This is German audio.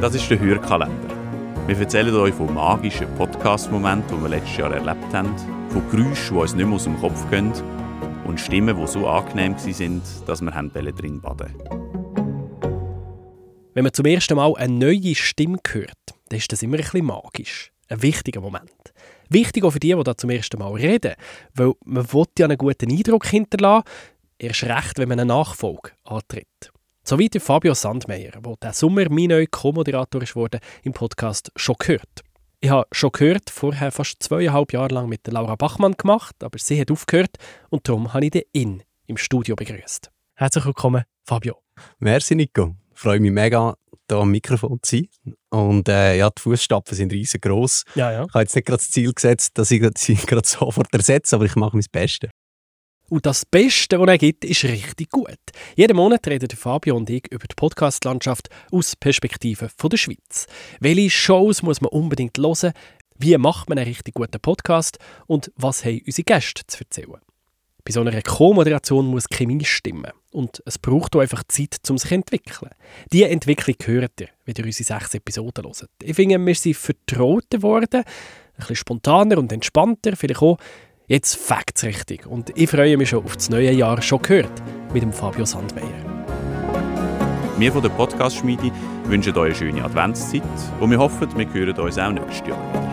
Das ist der Hörkalender. Wir erzählen euch von magischen Podcast-Momenten, die wir letztes Jahr erlebt haben, von Geräuschen, die uns nicht mehr aus dem Kopf gehen und Stimmen, die so angenehm waren, dass wir drin baden Wenn man zum ersten Mal eine neue Stimme hört, dann ist das immer ein bisschen magisch. Ein wichtiger Moment. Wichtig auch für die, die da zum ersten Mal reden, weil man will ja einen guten Eindruck hinterlassen, erst recht, wenn man eine Nachfolge antritt. So wie der Fabio Sandmeier, der diesen Sommer mein neuer Co-Moderator wurde im Podcast «Schon gehört». Ich habe «Schon gehört» vorher fast zweieinhalb Jahre lang mit Laura Bachmann gemacht, aber sie hat aufgehört und darum habe ich den in im Studio begrüßt. Herzlich willkommen, Fabio. Merci, Nico. Ich freue mich mega, hier am Mikrofon zu sein. Und äh, ja, die Fußstapfen sind riesengroß. Ja, ja. Ich habe jetzt nicht gerade das Ziel gesetzt, dass ich sie gerade sofort ersetze, aber ich mache mein Bestes. Und das Beste, was er gibt, ist richtig gut. Jeden Monat reden Fabio und ich über die Podcast-Landschaft aus Perspektive von der Schweiz. Welche Shows muss man unbedingt hören? Wie macht man einen richtig guten Podcast? Und was haben unsere Gäste zu erzählen? Bei so einer Co-Moderation muss Chemie stimmen. Und es braucht auch einfach Zeit, um sich zu entwickeln. Diese Entwicklung hört ihr, wenn ihr unsere sechs Episoden hört. Ich finde, wir sind vertraut geworden, ein bisschen spontaner und entspannter, vielleicht auch Jetzt fängt es richtig und ich freue mich schon auf das neue Jahr schon gehört mit dem Fabio Sandmeier. Wir von der Podcast-Schmiede wünschen euch eine schöne Adventszeit und wir hoffen, wir hören uns auch nächstes Jahr.